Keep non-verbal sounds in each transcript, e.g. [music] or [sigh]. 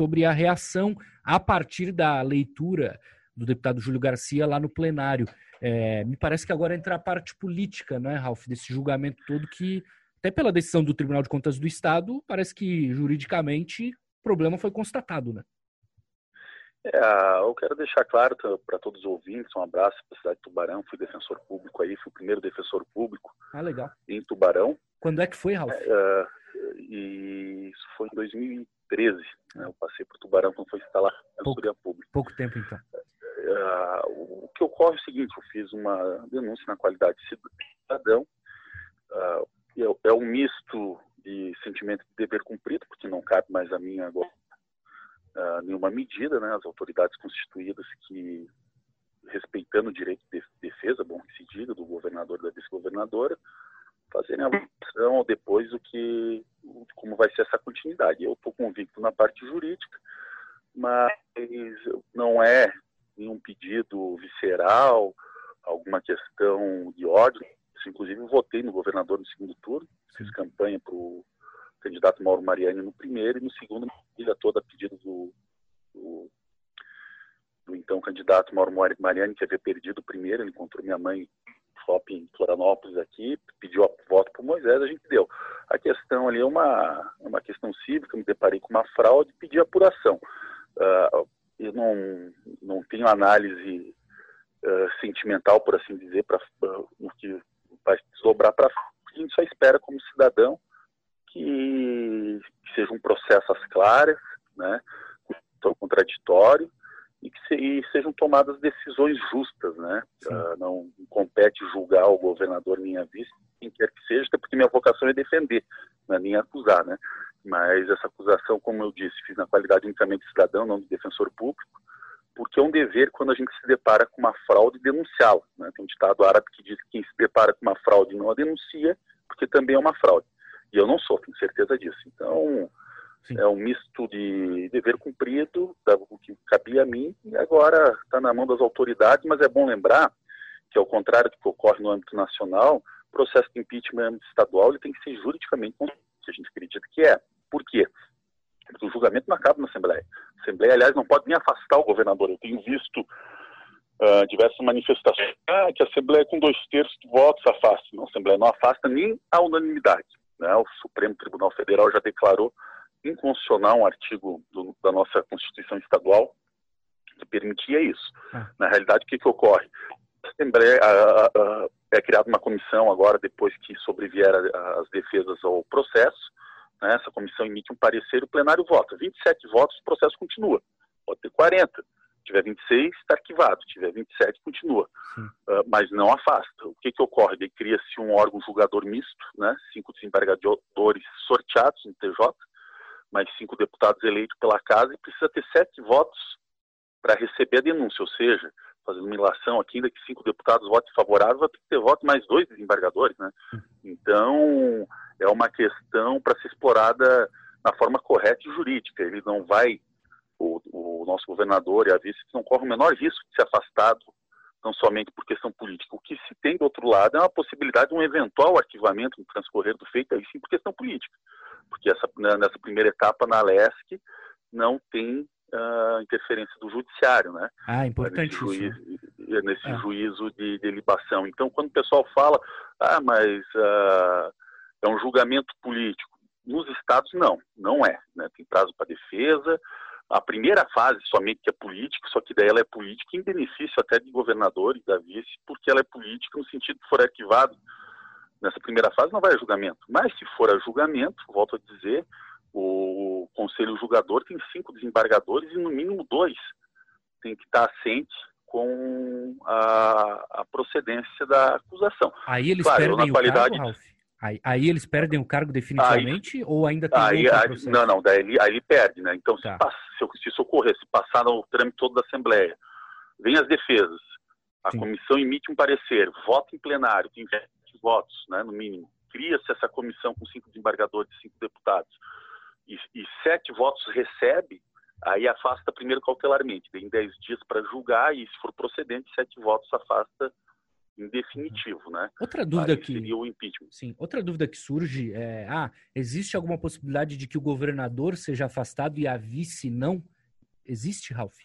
sobre a reação a partir da leitura do deputado Júlio Garcia lá no plenário. É, me parece que agora entra a parte política, né, Ralf, desse julgamento todo que, até pela decisão do Tribunal de Contas do Estado, parece que juridicamente o problema foi constatado, né? É, eu quero deixar claro para todos os ouvintes, um abraço para a cidade de Tubarão, fui defensor público aí, fui o primeiro defensor público ah, legal. em Tubarão. Quando é que foi, Ralf? É, e isso foi em 2013, né? eu passei por Tubarão quando foi instalada a Defensoria Pública. Pouco tempo, então. É, o que ocorre é o seguinte, eu fiz uma denúncia na qualidade de cidadão, é, é um misto de sentimento de dever cumprido, porque não cabe mais a mim agora uh, nenhuma medida, né? As autoridades constituídas que, respeitando o direito de defesa, bom que se diga, do governador e da vice-governadora, fazerem a avaliação depois o que, como vai ser essa continuidade. Eu estou convicto na parte jurídica, mas não é nenhum pedido visceral, alguma questão de ódio. Inclusive, votei no governador no segundo turno, fiz campanha para o candidato Mauro Mariani no primeiro e no segundo ilha toda a pedido do, do, do, então candidato Mauro Mariani, que havia perdido o primeiro, ele encontrou minha mãe shopping em Florianópolis aqui, pediu a voto para o Moisés, a gente deu. A questão ali é uma, uma questão cívica, me deparei com uma fraude pedi apuração. Uh, eu não, não tenho análise uh, sentimental, por assim dizer, para o que vai desdobrar para a gente só espera como cidadão que, que seja um processo às claras, né, contraditório, e que se, e sejam tomadas decisões justas, né? Uh, não compete julgar o governador nem a vice, quem quer que seja, até porque minha vocação é defender, não é nem acusar, né? Mas essa acusação, como eu disse, fiz na qualidade unicamente de cidadão, não de defensor público, porque é um dever quando a gente se depara com uma fraude denunciá-la. Né? Tem um ditado árabe que diz que quem se depara com uma fraude não a denuncia, porque também é uma fraude. E eu não sou, tenho certeza disso. Então, Sim. é um misto de dever cumprido, o que cabia a mim, e agora está na mão das autoridades, mas é bom lembrar que, ao contrário do que ocorre no âmbito nacional, o processo de impeachment estadual ele tem que ser juridicamente que a gente acredita que é. Por quê? Porque o julgamento não acaba na Assembleia. A Assembleia, aliás, não pode nem afastar o governador. Eu tenho visto uh, diversas manifestações ah, que a Assembleia com dois terços de votos afasta. Não, a Assembleia não afasta nem a unanimidade. Né? O Supremo Tribunal Federal já declarou inconstitucional um artigo do, da nossa Constituição Estadual que permitia isso. Ah. Na realidade, o que, que ocorre? A Assembleia a, a, é criada uma comissão agora, depois que sobrevieram as defesas ao processo, né? essa comissão emite um parecer o plenário vota. 27 votos, o processo continua. Pode ter 40 tiver 26, está arquivado. Se tiver 27, continua. Uh, mas não afasta. O que, que ocorre? Cria-se um órgão julgador misto, né? cinco desembargadores sorteados no TJ, mais cinco deputados eleitos pela casa e precisa ter sete votos para receber a denúncia. Ou seja, fazendo uma ilação aqui, ainda que cinco deputados votem favorável, vai ter que ter voto mais dois desembargadores. Né? Então, é uma questão para ser explorada na forma correta e jurídica. Ele não vai o, o nosso governador e a vice não correm o menor risco de ser afastado, não somente por questão política. O que se tem do outro lado é uma possibilidade de um eventual arquivamento no transcorrer do feito, aí sim por questão política. Porque essa, né, nessa primeira etapa na LESC não tem uh, interferência do judiciário, né? Ah, importante nesse, juiz, nesse ah. juízo de delibação. Então, quando o pessoal fala, ah, mas uh, é um julgamento político, nos estados não, não é. Né? Tem prazo para defesa, a primeira fase somente que é política, só que daí ela é política em benefício até de governadores, da vice, porque ela é política no sentido que for arquivado nessa primeira fase não vai a julgamento. Mas se for a julgamento, volto a dizer, o conselho julgador tem cinco desembargadores e no mínimo dois tem que estar assente com a, a procedência da acusação. Aí eles claro, perdem na qualidade, o cargo, Ralf? Aí, aí, eles perdem o cargo definitivamente aí, ou ainda tem aí, aí Não, não, daí ele, aí ele perde, né? Então, tá. se, passa, se, isso ocorrer, se passar no trâmite todo da Assembleia, vem as defesas, a Sim. comissão emite um parecer, vota em plenário, tem 20 votos, né, no mínimo. Cria-se essa comissão com cinco desembargadores e cinco deputados, e, e, sete votos recebe, aí afasta primeiro cautelarmente, tem dez dias para julgar, e se for procedente, sete votos afasta em definitivo, né? Outra dúvida Aí que seria o impeachment. sim, outra dúvida que surge é, ah, existe alguma possibilidade de que o governador seja afastado e a vice não? Existe, Ralph?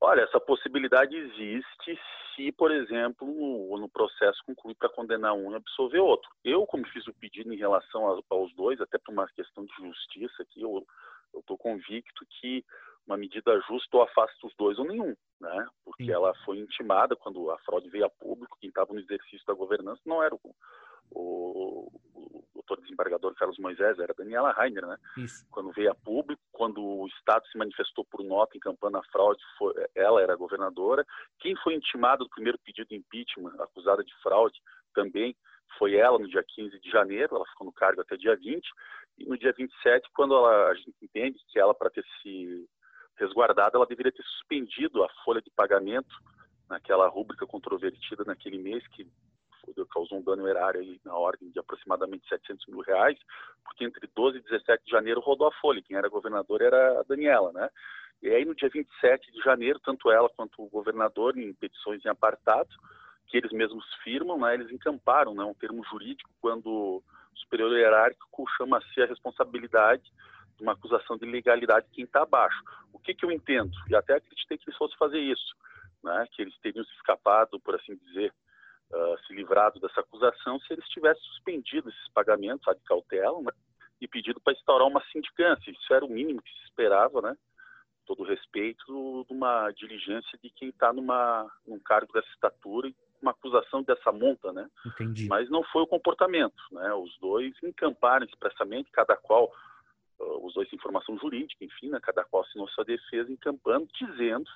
Olha, essa possibilidade existe se, por exemplo, no, no processo concluir para condenar um e absolver outro. Eu, como fiz o pedido em relação a, aos dois, até por uma questão de justiça, que eu estou convicto que uma medida justa ou afasta os dois ou nenhum, né? Porque Sim. ela foi intimada quando a fraude veio a público, quem estava no exercício da governança não era o, o, o doutor desembargador Carlos Moisés, era Daniela Rainer, né? Isso. Quando veio a público, quando o Estado se manifestou por nota encampando a fraude, foi, ela era governadora. Quem foi intimado do primeiro pedido de impeachment, acusada de fraude, também foi ela no dia 15 de janeiro, ela ficou no cargo até dia 20, e no dia 27, quando ela, a gente entende que ela, para ter se resguardado, ela deveria ter suspendido a folha de pagamento naquela rúbrica controvertida naquele mês, que causou um dano erário aí na ordem de aproximadamente 700 mil reais, porque entre 12 e 17 de janeiro rodou a folha, quem era governador era a Daniela, né? E aí no dia 27 de janeiro, tanto ela quanto o governador, em petições em apartado, que eles mesmos firmam, né, eles encamparam, né, um termo jurídico, quando o superior hierárquico chama-se a responsabilidade de uma acusação de ilegalidade quem está abaixo. O que, que eu entendo? E até acreditei que eles fossem fazer isso, né, que eles teriam se escapado, por assim dizer, uh, se livrado dessa acusação se eles tivessem suspendido esses pagamentos de cautela né, e pedido para instaurar uma sindicância. Isso era o mínimo que se esperava, né? Todo respeito de uma diligência de quem está num cargo dessa estatura e uma acusação dessa monta, né? Entendi. Mas não foi o comportamento, né? Os dois encamparam expressamente, cada qual uh, usou essa informação jurídica, enfim, né? cada qual assinou sua defesa encampando, dizendo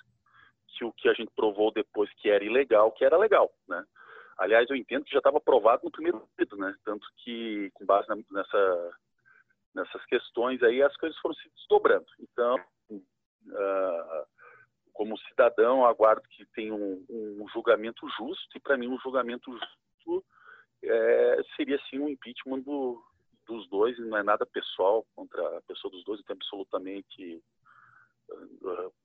que o que a gente provou depois que era ilegal, que era legal, né? Aliás, eu entendo que já estava aprovado no primeiro pedido, né? Tanto que, com base na, nessa, nessas questões aí, as coisas foram se desdobrando. Então, uh, como cidadão, aguardo que tenha um, um julgamento justo, e para mim um julgamento justo é, seria sim um impeachment do, dos dois, e não é nada pessoal contra a pessoa dos dois, então absolutamente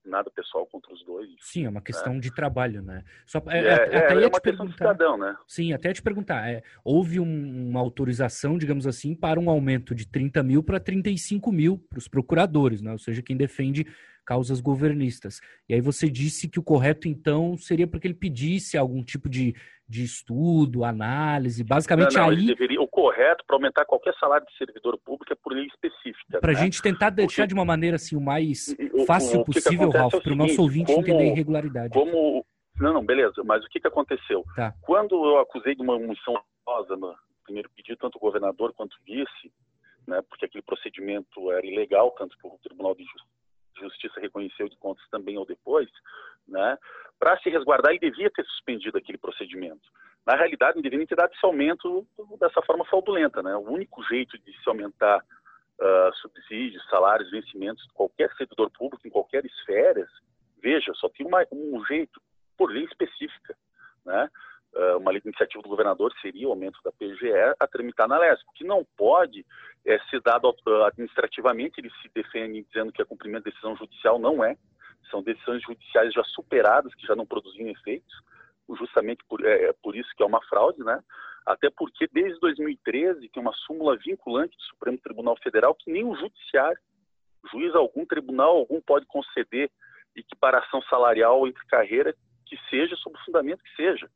nada pessoal contra os dois. Sim, é uma questão né? de trabalho, né? Só, é, é, até é, é uma questão de cidadão, né? Sim, até te perguntar, é, houve um, uma autorização, digamos assim, para um aumento de 30 mil para 35 mil para os procuradores, né? Ou seja, quem defende causas governistas. E aí você disse que o correto, então, seria para que ele pedisse algum tipo de, de estudo, análise, basicamente não, não, aí... Deveria, o correto para aumentar qualquer salário de servidor público é por lei específica. Para a né? gente tentar deixar de uma maneira assim o mais fácil o, o possível, Ralf, para o nosso ouvinte como, entender a irregularidade. Como... Não, não, beleza, mas o que, que aconteceu? Tá. Quando eu acusei de uma omissão rosa no primeiro pedido, tanto o governador quanto o vice, né, porque aquele procedimento era ilegal, tanto que o Tribunal de Justiça Justiça reconheceu de contas também ou depois, né, para se resguardar, ele devia ter suspendido aquele procedimento. Na realidade, não deveria ter dado esse aumento dessa forma fraudulenta. Né? O único jeito de se aumentar uh, subsídios, salários, vencimentos de qualquer servidor público, em qualquer esfera, veja, só tem uma, um jeito, por lei específica. Uma iniciativa do governador seria o aumento da PGE a tramitar na LESP. Que não pode é ser dado uh, administrativamente, ele se defende dizendo que é cumprimento de decisão judicial, não é. São decisões judiciais já superadas, que já não produziam efeitos, justamente por, é por isso que é uma fraude, né? Até porque desde 2013 tem uma súmula vinculante do Supremo Tribunal Federal que nem o judiciário, juiz algum, tribunal algum pode conceder equiparação salarial entre carreira que seja sob o fundamento que seja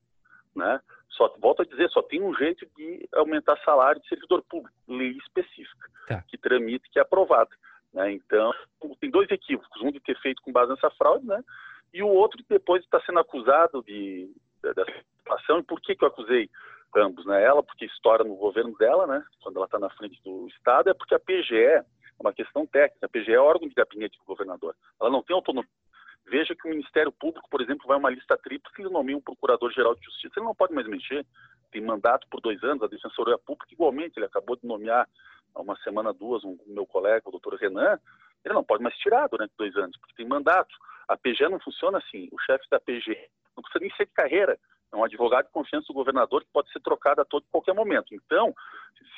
né? Só volto a dizer, só tem um jeito de aumentar salário de servidor público, lei específica, tá. que tramita, que é aprovada. Né? Então, tem dois equívocos, um de ter feito com base nessa fraude, né? E o outro de depois estar sendo acusado de, de dessa situação. E por que, que eu acusei ambos, né? Ela porque estoura no governo dela, né? Quando ela está na frente do Estado, é porque a PGE é uma questão técnica. A PGE é órgão de gabinete do governador. Ela não tem autonomia Veja que o Ministério Público, por exemplo, vai uma lista tripla que ele nomeia um procurador-geral de justiça, ele não pode mais mexer, tem mandato por dois anos, a Defensoria Pública igualmente, ele acabou de nomear há uma semana, duas, um meu colega, o doutor Renan, ele não pode mais tirar durante dois anos, porque tem mandato. A PGE não funciona assim, o chefe da PGE não precisa nem ser de carreira, é um advogado de confiança do governador que pode ser trocado a todo qualquer momento. Então,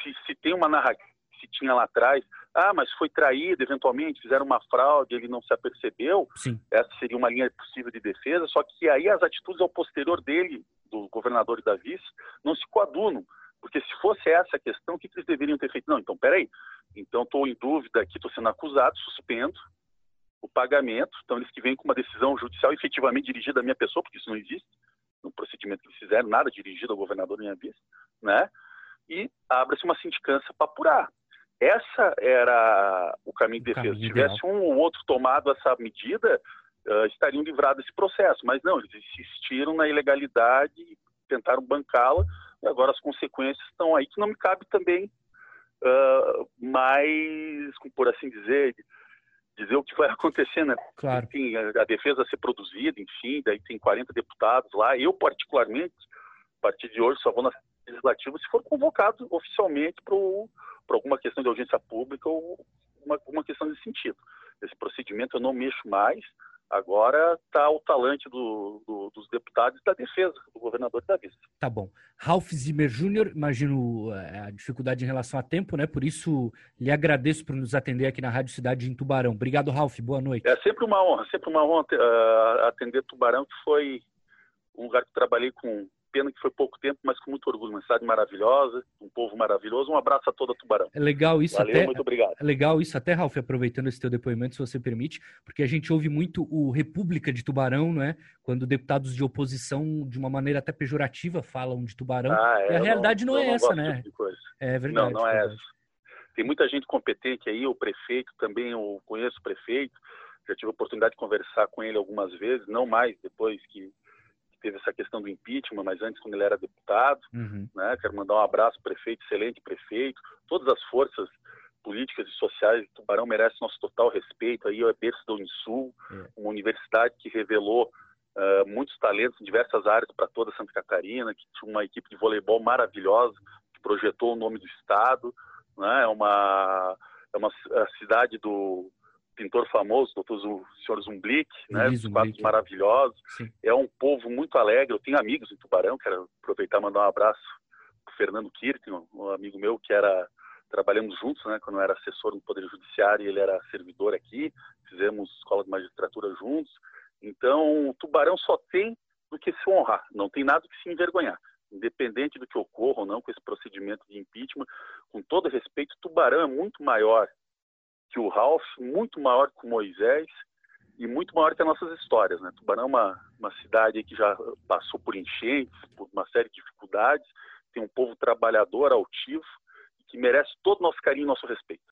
se, se tem uma narrativa que tinha lá atrás, ah, mas foi traído, eventualmente fizeram uma fraude, ele não se apercebeu, Sim. essa seria uma linha possível de defesa, só que aí as atitudes ao posterior dele, do governador e da vice não se coadunam. Porque se fosse essa a questão, o que eles deveriam ter feito? Não, então, peraí. Então, estou em dúvida aqui, estou sendo acusado, suspendo o pagamento. Então, eles que vêm com uma decisão judicial efetivamente dirigida à minha pessoa, porque isso não existe no procedimento que eles fizeram, nada dirigido ao governador nem à vice, né? E abre-se uma sindicância para apurar. Essa era o caminho de defesa. Se tivesse um ou outro tomado essa medida, uh, estariam livrados desse processo. Mas não, eles insistiram na ilegalidade, tentaram bancá-la, e agora as consequências estão aí, que não me cabe também uh, mais, por assim dizer, dizer o que vai [laughs] acontecer, né? Claro. Tem a, a, defesa a ser produzida, enfim, daí tem 40 deputados lá. Eu, particularmente, a partir de hoje, só vou na legislativa se for convocado oficialmente para alguma questão de audiência pública ou uma, uma questão desse sentido. Esse procedimento eu não mexo mais, Agora está o talante do, do, dos deputados da defesa, do governador da vista. Tá bom. Ralph Zimmer Júnior, imagino eh, a dificuldade em relação a tempo, né? Por isso, lhe agradeço por nos atender aqui na Rádio Cidade em Tubarão. Obrigado, Ralph. Boa noite. É sempre uma honra, sempre uma honra uh, atender Tubarão, que foi um lugar que trabalhei com pena que foi pouco tempo, mas com muito orgulho. Uma cidade maravilhosa, um povo maravilhoso. Um abraço a toda Tubarão. É legal isso Valeu, até. muito obrigado. É legal isso até, Ralf, aproveitando esse teu depoimento, se você permite, porque a gente ouve muito o República de Tubarão, não é? Quando deputados de oposição, de uma maneira até pejorativa, falam de Tubarão. Ah, é, e a realidade não, não é não essa, né? Tipo é verdade. Não, não é essa. Tem muita gente competente aí, o prefeito também, eu conheço o prefeito, já tive a oportunidade de conversar com ele algumas vezes, não mais depois que teve essa questão do impeachment, mas antes quando ele era deputado, uhum. né? Quero mandar um abraço prefeito, excelente prefeito, todas as forças políticas e sociais de Tubarão merecem nosso total respeito. Aí é berço da Unisul, é. uma universidade que revelou uh, muitos talentos em diversas áreas para toda Santa Catarina, que tinha uma equipe de voleibol maravilhosa, que projetou o nome do estado, né? É uma é uma cidade do pintor famoso, doutor o senhor Zumblick, né? Os quadros maravilhosos. Sim. É um povo muito alegre. Eu tenho amigos em Tubarão, quero aproveitar e mandar um abraço para Fernando Kirten, um amigo meu que era trabalhamos juntos, né, quando eu era assessor no Poder Judiciário, ele era servidor aqui, fizemos escola de magistratura juntos. Então, o Tubarão só tem do que se honrar, não tem nada que se envergonhar. Independente do que ocorra ou não com esse procedimento de impeachment, com todo respeito, Tubarão é muito maior que o Ralph, muito maior que o Moisés e muito maior que as nossas histórias. Né? Tubarão é uma, uma cidade que já passou por enchentes, por uma série de dificuldades, tem um povo trabalhador, altivo, que merece todo o nosso carinho e nosso respeito.